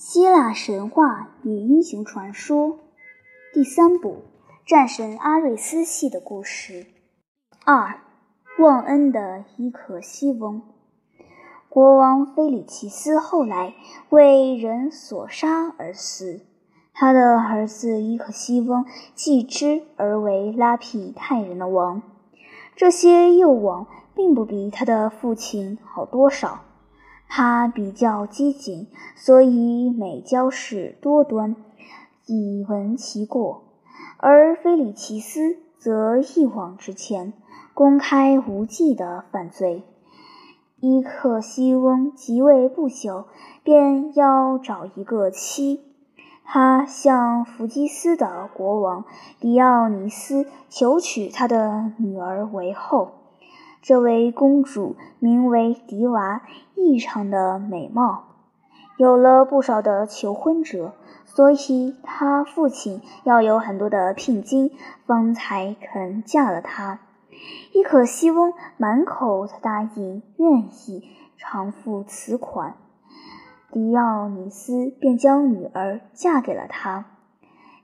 希腊神话与英雄传说第三部：战神阿瑞斯系的故事。二，忘恩的伊可西翁。国王菲里奇斯后来为人所杀而死，他的儿子伊可西翁继之而为拉皮泰人的王。这些幼王并不比他的父亲好多少。他比较机警，所以每交事多端，以闻其过；而菲里奇斯则一往直前，公开无忌的犯罪。伊克西翁即位不久，便要找一个妻，他向弗基斯的国王迪奥尼斯求娶他的女儿为后。这位公主名为迪娃，异常的美貌，有了不少的求婚者，所以她父亲要有很多的聘金，方才肯嫁了她。伊可西翁满口的答应，愿意偿付此款，迪奥尼斯便将女儿嫁给了他。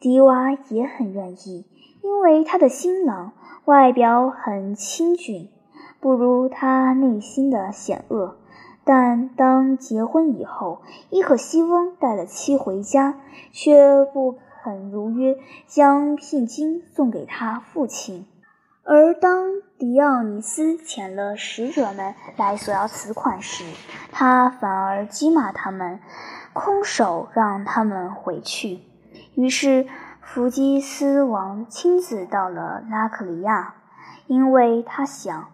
迪娃也很愿意，因为他的新郎外表很清俊。不如他内心的险恶，但当结婚以后，伊可西翁带了妻回家，却不肯如约将聘金送给他父亲。而当迪奥尼斯遣了使者们来索要此款时，他反而讥骂他们，空手让他们回去。于是弗基斯王亲自到了拉克里亚，因为他想。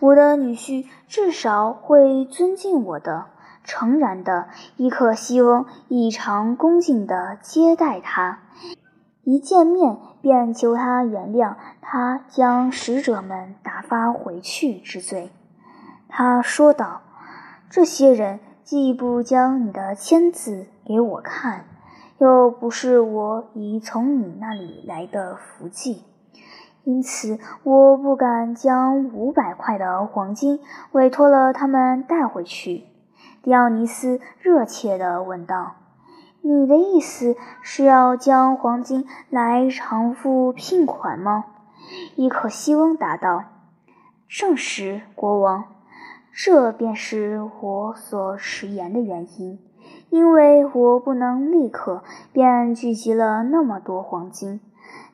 我的女婿至少会尊敬我的。诚然的，伊克西翁异常恭敬地接待他，一见面便求他原谅他将使者们打发回去之罪。他说道：“这些人既不将你的签字给我看，又不是我已从你那里来的福气。”因此，我不敢将五百块的黄金委托了他们带回去。迪奥尼斯热切地问道：“你的意思是要将黄金来偿付聘款吗？”伊可西翁答道：“正是，国王。这便是我所食言的原因，因为我不能立刻便聚集了那么多黄金。”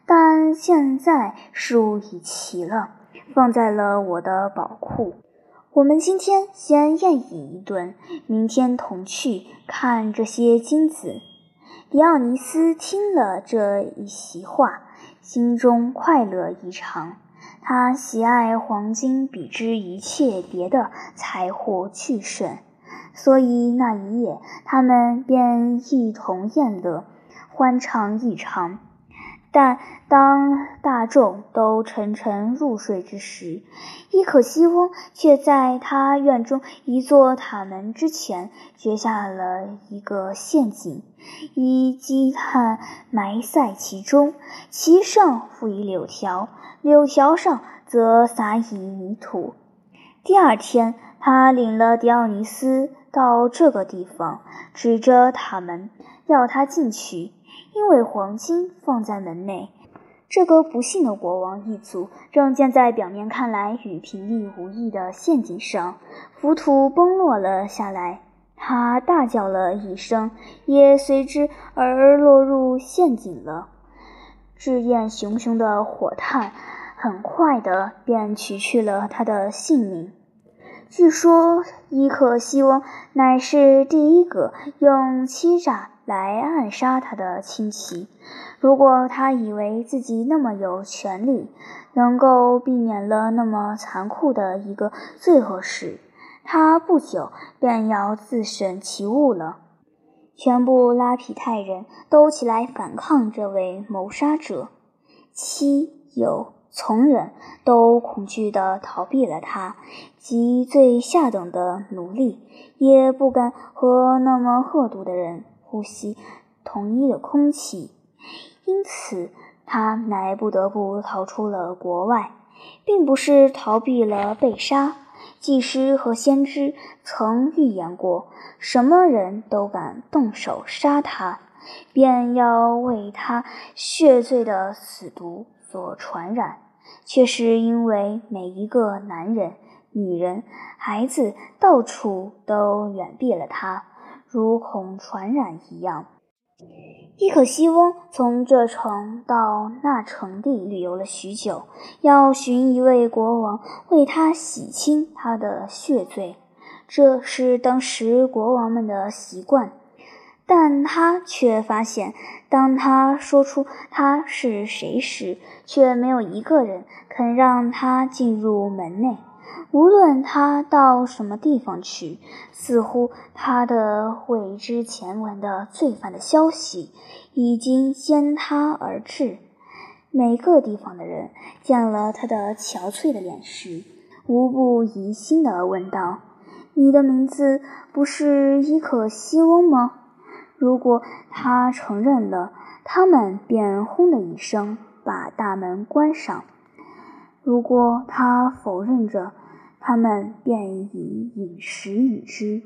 但现在树已齐了，放在了我的宝库。我们今天先宴饮一顿，明天同去看这些金子。迪奥尼斯听了这一席话，心中快乐异常。他喜爱黄金，比之一切别的财货俱甚，所以那一夜他们便一同宴乐，欢畅异常。但当大众都沉沉入睡之时，伊可西翁却在他院中一座塔门之前掘下了一个陷阱，以积炭埋在其中，其上覆以柳条，柳条上则撒以泥土。第二天，他领了迪奥尼斯到这个地方，指着塔门要他进去。因为黄金放在门内，这个不幸的国王一族正建在表面看来与平地无异的陷阱上，浮土崩落了下来。他大叫了一声，也随之而落入陷阱了。炙焰熊熊的火炭很快的便取去了他的性命。据说伊克西翁乃是第一个用欺诈。来暗杀他的亲戚。如果他以为自己那么有权力，能够避免了那么残酷的一个罪恶时，他不久便要自审其误了。全部拉皮泰人都起来反抗这位谋杀者，妻友从人都恐惧地逃避了他，即最下等的奴隶也不敢和那么恶毒的人。呼吸同一的空气，因此他乃不得不逃出了国外，并不是逃避了被杀，祭师和先知曾预言过，什么人都敢动手杀他，便要为他血罪的死毒所传染。却是因为每一个男人、女人、孩子到处都远避了他，如恐传染一样。伊可西翁从这城到那城地旅游了许久，要寻一位国王为他洗清他的血罪，这是当时国王们的习惯。但他却发现，当他说出他是谁时，却没有一个人肯让他进入门内。无论他到什么地方去，似乎他的未之前闻的罪犯的消息已经先他而至。每个地方的人见了他的憔悴的脸时，无不疑心地问道：“你的名字不是伊可西翁吗？”如果他承认了，他们便轰的一声把大门关上；如果他否认着，他们便以饮食与之。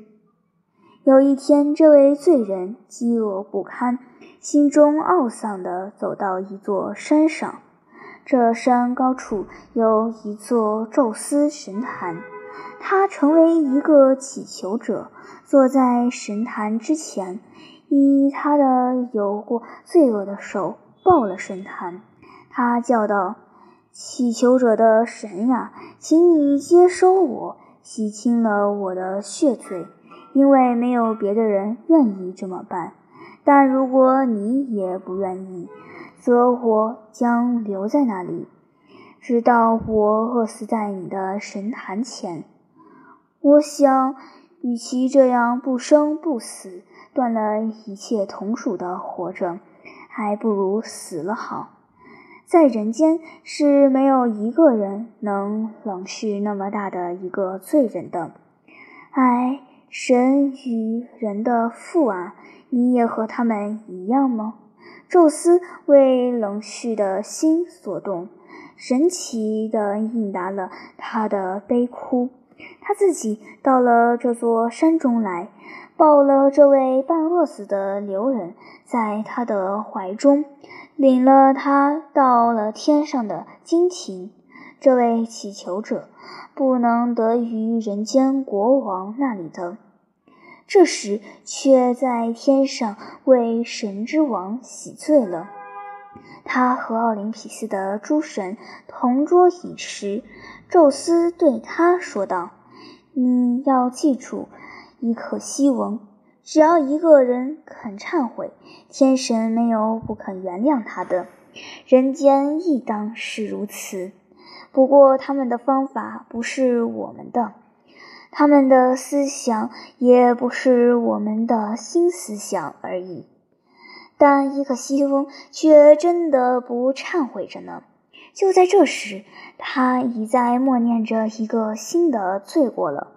有一天，这位罪人饥饿不堪，心中懊丧地走到一座山上。这山高处有一座宙斯神坛，他成为一个乞求者，坐在神坛之前。以他的有过罪恶的手抱了神坛，他叫道：“祈求者的神呀，请你接收我，洗清了我的血罪，因为没有别的人愿意这么办。但如果你也不愿意，则我将留在那里，直到我饿死在你的神坛前。我想，与其这样不生不死。”断了一切同属的活着，还不如死了好。在人间是没有一个人能冷视那么大的一个罪人的。唉，神与人的父啊，你也和他们一样吗？宙斯为冷去的心所动，神奇的应答了他的悲哭。他自己到了这座山中来。抱了这位半饿死的流人，在他的怀中，领了他到了天上的金庭。这位乞求者不能得于人间国王那里的，这时却在天上为神之王洗罪了。他和奥林匹斯的诸神同桌饮食，宙斯对他说道：“你要记住。”伊克西翁，只要一个人肯忏悔，天神没有不肯原谅他的。人间亦当是如此。不过他们的方法不是我们的，他们的思想也不是我们的新思想而已。但伊克西翁却真的不忏悔着呢。就在这时，他已在默念着一个新的罪过了。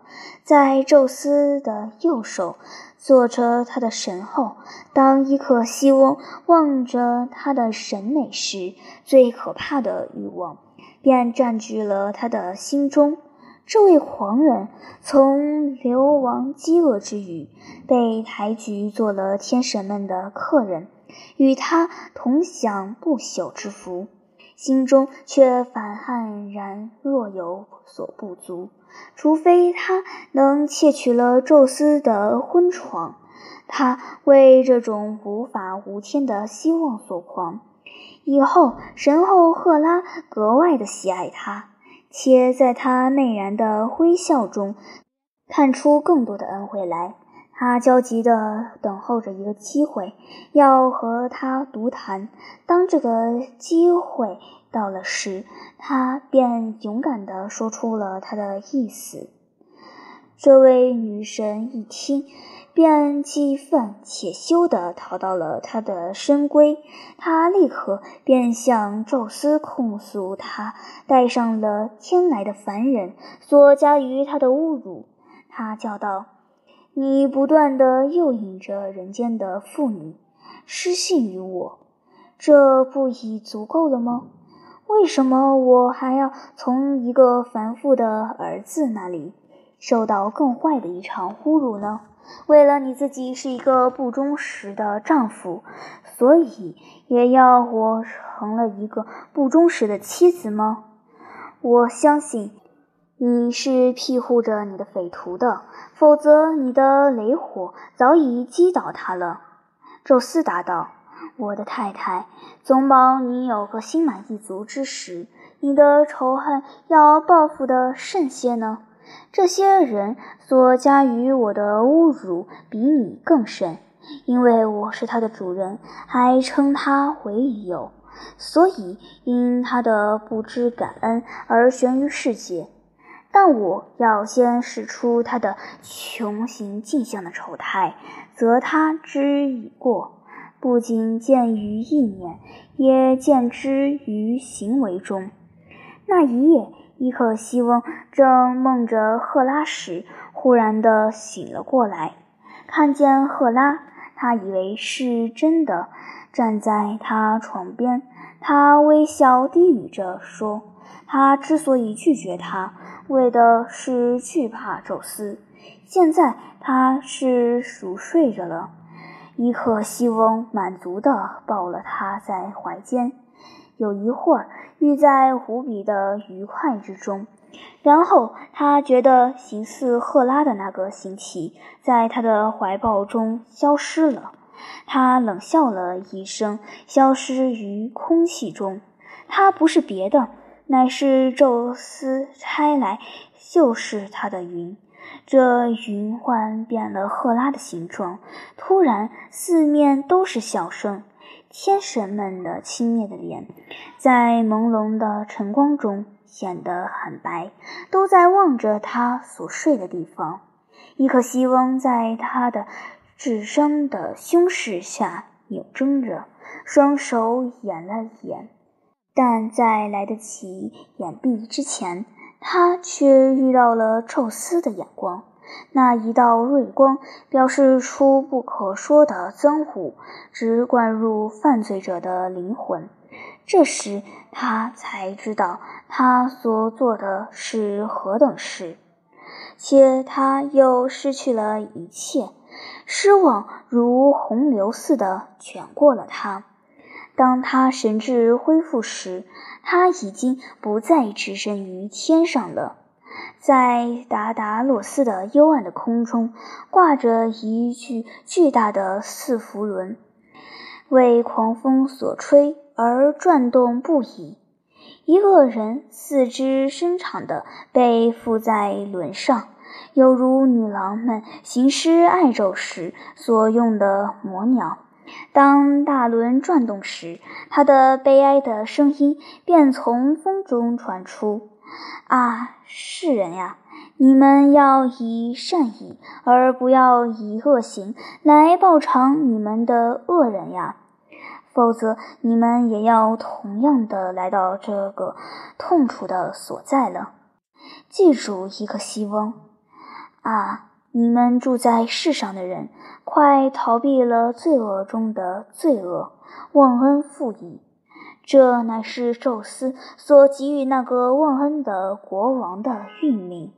在宙斯的右手，坐着他的神后。当伊克西翁望着他的审美时，最可怕的欲望便占据了他的心中。这位狂人从流亡饥饿之余，被抬举做了天神们的客人，与他同享不朽之福。心中却反悍然若有所不足，除非他能窃取了宙斯的婚床。他为这种无法无天的希望所狂。以后神后赫拉格外的喜爱他，且在他媚然的微笑中看出更多的恩惠来。他焦急地等候着一个机会，要和他独谈。当这个机会到了时，他便勇敢地说出了他的意思。这位女神一听，便既愤且羞地逃到了他的深闺。她立刻便向宙斯控诉他带上了天来的凡人所加于他的侮辱。他叫道。你不断地诱引着人间的妇女失信于我，这不已足够了吗？为什么我还要从一个凡夫的儿子那里受到更坏的一场侮辱呢？为了你自己是一个不忠实的丈夫，所以也要我成了一个不忠实的妻子吗？我相信你是庇护着你的匪徒的，否则你的雷火早已击倒他了。宙斯答道。我的太太，总保你有个心满意足之时，你的仇恨要报复的甚些呢？这些人所加于我的侮辱比你更甚，因为我是他的主人，还称他为友，所以因他的不知感恩而悬于世界。但我要先使出他的穷形尽相的丑态，则他之已过。不仅见于意念，也见之于行为中。那一夜，伊克西翁正梦着赫拉时，忽然的醒了过来，看见赫拉，他以为是真的，站在他床边。他微笑低语着说：“他之所以拒绝他，为的是惧怕宙斯。现在他是熟睡着了。”伊克西翁满足地抱了他在怀间，有一会儿寓在无比的愉快之中。然后他觉得形似赫拉的那个形体在他的怀抱中消失了。他冷笑了一声，消失于空气中。他不是别的，乃是宙斯差来就是他的云。这云幻变了赫拉的形状，突然四面都是笑声。天神们的轻蔑的脸，在朦胧的晨光中显得很白，都在望着他所睡的地方。伊克西翁在他的智商的胸饰下扭睁着，双手掩了眼，但在来得及掩蔽之前。他却遇到了宙斯的眼光，那一道锐光表示出不可说的憎恶，直灌入犯罪者的灵魂。这时他才知道他所做的是何等事，且他又失去了一切，失望如洪流似的卷过了他。当他神智恢复时，他已经不再置身于天上了。在达达洛斯的幽暗的空中，挂着一具巨大的四辐轮，为狂风所吹而转动不已。一个人四肢伸长的被附在轮上，犹如女郎们行尸爱咒时所用的魔鸟。当大轮转动时，他的悲哀的声音便从风中传出：“啊，世人呀，你们要以善意，而不要以恶行来报偿你们的恶人呀！否则，你们也要同样的来到这个痛楚的所在了。记住一个希望，啊！”你们住在世上的人，快逃避了罪恶中的罪恶，忘恩负义。这乃是宙斯所给予那个忘恩的国王的运命。